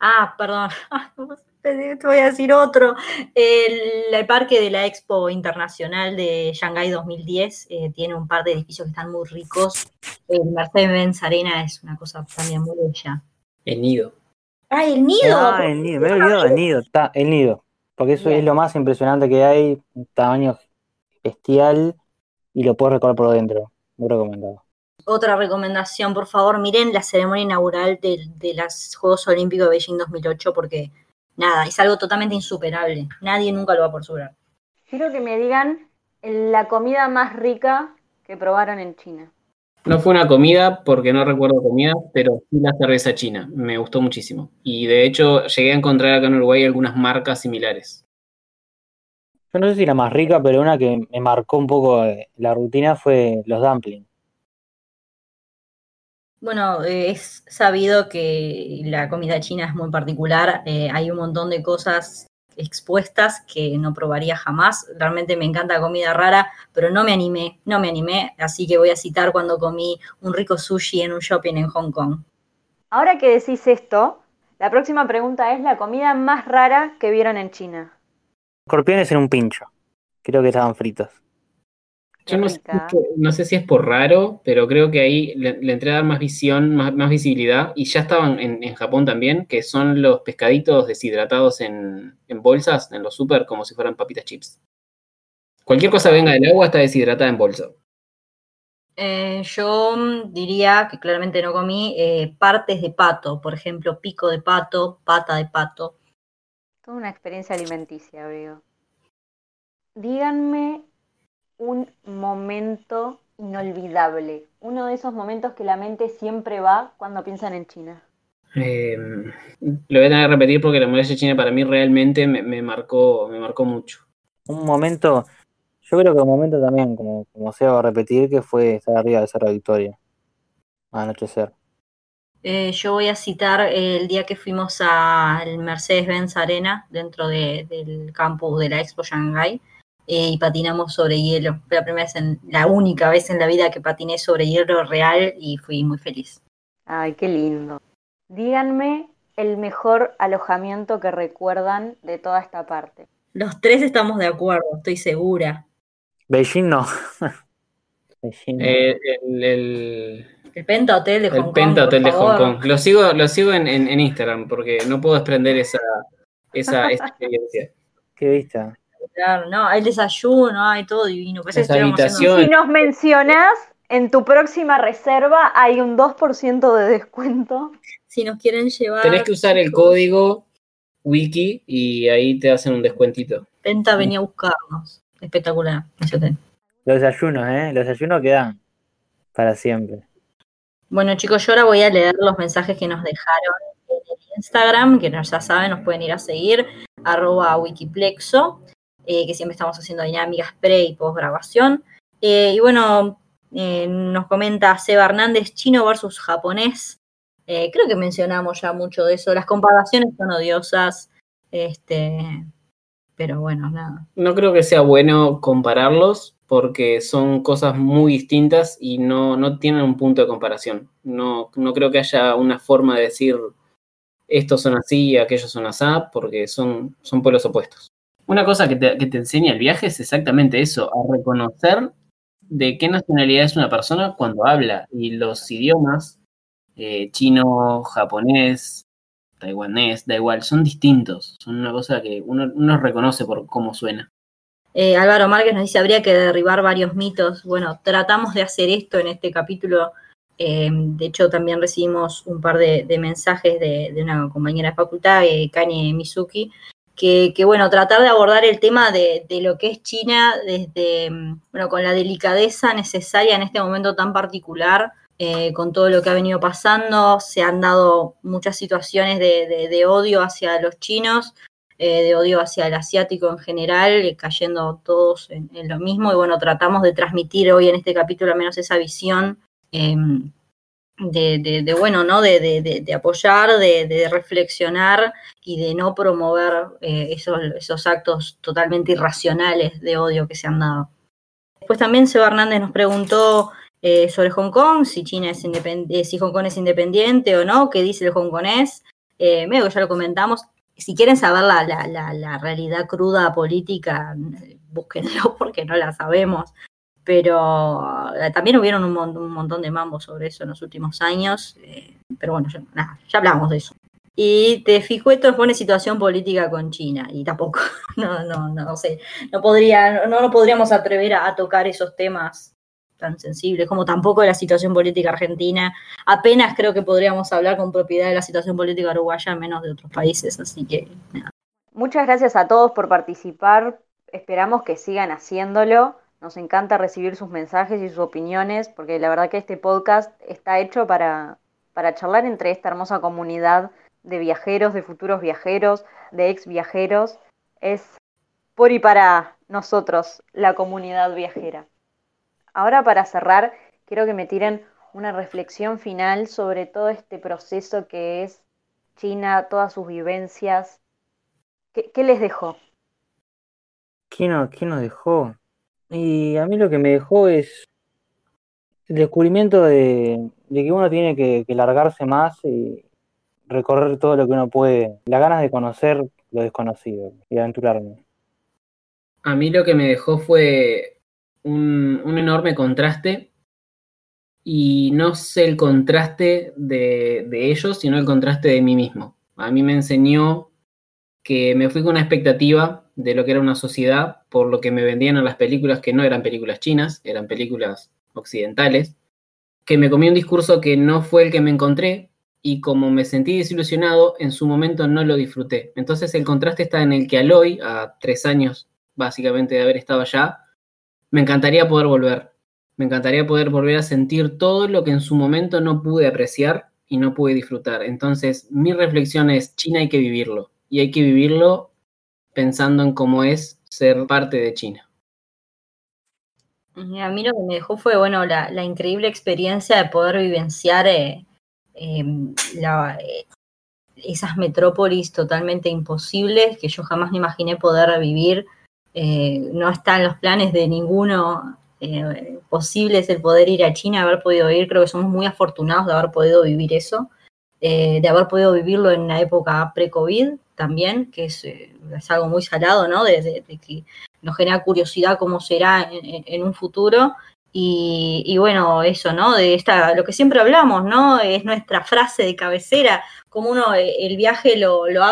Ah, perdón. Te voy a decir otro. El, el, parque de la Expo Internacional de Shanghái 2010 eh, tiene un par de edificios que están muy ricos. El Mercedes-Benz Arena es una cosa también muy bella. El nido. ¡Ah, el nido! Ah, el nido, me he olvidado del nido, está, el nido. Porque eso Bien. es lo más impresionante que hay, un tamaño bestial y lo puedes recorrer por dentro. Muy recomendado. Otra recomendación, por favor, miren la ceremonia inaugural de, de los Juegos Olímpicos de Beijing 2008 porque nada, es algo totalmente insuperable. Nadie nunca lo va a poder superar. Quiero que me digan la comida más rica que probaron en China. No fue una comida porque no recuerdo comida, pero sí la cerveza china. Me gustó muchísimo. Y de hecho llegué a encontrar acá en Uruguay algunas marcas similares. Yo no sé si la más rica, pero una que me marcó un poco eh, la rutina fue los dumplings. Bueno, eh, es sabido que la comida china es muy particular. eh, hay un montón de cosas expuestas que no probaría jamás. Realmente me encanta comida rara, pero no me animé, no me animé. Así que voy a citar cuando comí un rico sushi en un shopping en Hong Kong. Ahora que decís esto, la próxima pregunta es la comida más rara que vieron en China. Escorpiones en un pincho. Creo que estaban fritos. Yo no sé, no sé si es por raro, pero creo que ahí le, le entré a dar más visión, más, más visibilidad, y ya estaban en, en Japón también, que son los pescaditos deshidratados en, en bolsas, en los super, como si fueran papitas chips. Cualquier cosa venga del agua está deshidratada en bolsa. Eh, yo mm, diría que claramente no comí eh, partes de pato, por ejemplo, pico de pato, pata de pato. Toda una experiencia alimenticia, veo. Díganme un momento inolvidable, uno de esos momentos que la mente siempre va cuando piensan en China. Eh, lo voy a tener que repetir porque la muralla china para mí realmente me, me marcó, me marcó mucho. Un momento, yo creo que un momento también, como, como se va a repetir, que fue estar arriba de Cerro Victoria. Anochecer. Eh, yo voy a citar el día que fuimos al Mercedes-Benz Arena dentro de- del campus de la Expo Shanghai eh, y patinamos sobre hielo. Fue la primera vez, en, la única vez en la vida que patiné sobre hielo real y fui muy feliz. Ay, qué lindo. Díganme el mejor alojamiento que recuerdan de toda esta parte. Los tres estamos de acuerdo, estoy segura. Beijing no. Beijing no. Eh, el, el- El Penta Hotel de Hong el Kong. Penta por Hotel de Hong. Kong. Lo sigo, lo sigo en, en- en Instagram porque no puedo desprender esa, esa, esa experiencia. ¿Qué vista? Claro, no, hay desayuno, hay todo divino. Las habitaciones. Si nos mencionás, en tu próxima reserva hay un 2% de descuento. Si nos quieren llevar. Tenés que usar el código wiki y ahí te hacen un descuentito. Penta venía a buscarnos. Espectacular. Los desayunos, ¿eh? Los desayunos quedan para siempre. Bueno, chicos, yo ahora voy a leer los mensajes que nos dejaron en el Instagram, que nos- ya saben, nos pueden ir a seguir, arroba wikiplexo, eh, que siempre estamos haciendo dinámicas pre y post grabación. Eh, y bueno, eh, nos comenta Seba Hernández, chino versus japonés. Creo que mencionamos ya mucho de eso. Las comparaciones son odiosas, este, pero bueno, nada. No creo que sea bueno compararlos porque son cosas muy distintas y no, no tienen un punto de comparación. No, no creo que haya una forma de decir estos son así y aquellos son así porque son, son polos opuestos. Una cosa que te, enseña el viaje es exactamente eso, a reconocer de qué nacionalidad es una persona cuando habla y los idiomas, eh, chino, japonés, taiwanés, da igual, son distintos, son una cosa que uno, reconoce por cómo suena. Eh, Álvaro Márquez nos dice, habría que derribar varios mitos. Bueno, tratamos de hacer esto en este capítulo. Eh, de hecho, también recibimos un par de, mensajes de, de una compañera de facultad, eh, Kanye Mizuki, que, bueno, tratar de abordar el tema de, de lo que es China desde, mm, bueno, con la delicadeza necesaria en este momento tan particular, eh, con todo lo que ha venido pasando. Se han dado muchas situaciones de, de- odio hacia los chinos, eh, de odio hacia el asiático en general, eh, cayendo todos en, lo mismo. Y bueno, tratamos de transmitir hoy en este capítulo al menos esa visión eh, de, de- de, bueno, ¿no? De, de- apoyar, de, reflexionar y de no promover eh, esos, esos actos totalmente irracionales de odio que se han dado. Después también Seba Hernández nos preguntó eh, sobre Hong Kong, si China es independiente, si Hong Kong es independiente o no, qué dice el hongkonés. Eh, medio que ya lo comentamos. Si quieren saber la, la- la- la realidad cruda política, eh, búsquenlo porque no la sabemos. Pero eh, también hubieron un, mon- un montón de mambos sobre eso en los últimos años. eh, pero bueno, nada, ya hablamos de eso. Y te nos pone situación política con China. Y tampoco, no, no, no, no sé, no podría, no, no podríamos atrever a, a tocar esos temas tan sensibles, como tampoco de la situación política argentina. Apenas creo que podríamos hablar con propiedad de la situación política uruguaya, menos de otros países, así que nada. Muchas gracias a todos por participar. Esperamos que sigan haciéndolo. Nos encanta recibir sus mensajes y sus opiniones, porque la verdad que este podcast está hecho para, para charlar entre esta hermosa comunidad de viajeros, de futuros viajeros, de ex viajeros. Es por y para nosotros, la comunidad viajera. Ahora para cerrar, quiero que me tiren una reflexión final sobre todo este proceso que es China, todas sus vivencias. ¿Qué, les dejó? ¿Qué, no, ¿Qué nos dejó? Y a mí lo que me dejó es el descubrimiento de, que uno tiene que, largarse más y recorrer todo lo que uno puede. Las ganas de conocer lo desconocido y aventurarme. A mí lo que me dejó fue un, enorme contraste y no sé el contraste de, ellos, sino el contraste de mí mismo. A mí me enseñó que me fui con una expectativa de lo que era una sociedad, por lo que me vendían a las películas que no eran películas chinas, eran películas occidentales, que me comí un discurso que no fue el que me encontré y como me sentí desilusionado, en su momento no lo disfruté. Entonces el contraste está en el que al hoy, a tres años básicamente de haber estado allá, me encantaría poder volver, me encantaría poder volver a sentir todo lo que en su momento no pude apreciar y no pude disfrutar. Entonces, mi reflexión es, China hay que vivirlo. Y hay que vivirlo pensando en cómo es ser parte de China. A mí lo que me dejó fue, bueno, la, increíble experiencia de poder vivenciar eh, em, eh, esas metrópolis totalmente imposibles que yo jamás me imaginé poder vivir. Eh, no están los planes de ninguno posible es el poder ir a China, haber podido ir, creo que somos muy afortunados de haber podido vivir eso, de haber podido vivirlo en la época pre-COVID también, que es, eh, algo muy salado, ¿no? De, que nos genera curiosidad cómo será en, un futuro. Y, bueno, eso, ¿no? De esta, lo que siempre hablamos, ¿no? Es nuestra frase de cabecera, como uno el viaje lo, lo,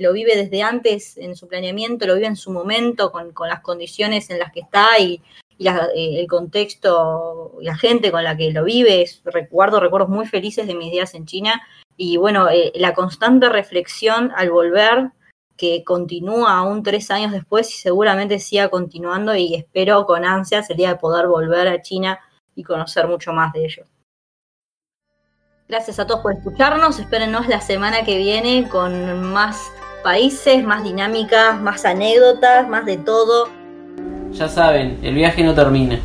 lo vive desde antes en su planeamiento, lo vive en su momento, con, con las condiciones en las que está y, y eh, el contexto, la gente con la que lo vives. Recuerdo recuerdos muy felices de mis días en China y bueno, eh, la constante reflexión al volver que continúa aún tres años después y seguramente siga continuando y espero con ansias el día de poder volver a China y conocer mucho más de ellos. Gracias a todos por escucharnos, espérenos la semana que viene con más países, más dinámicas, más anécdotas, más de todo. Ya saben, el viaje no termina.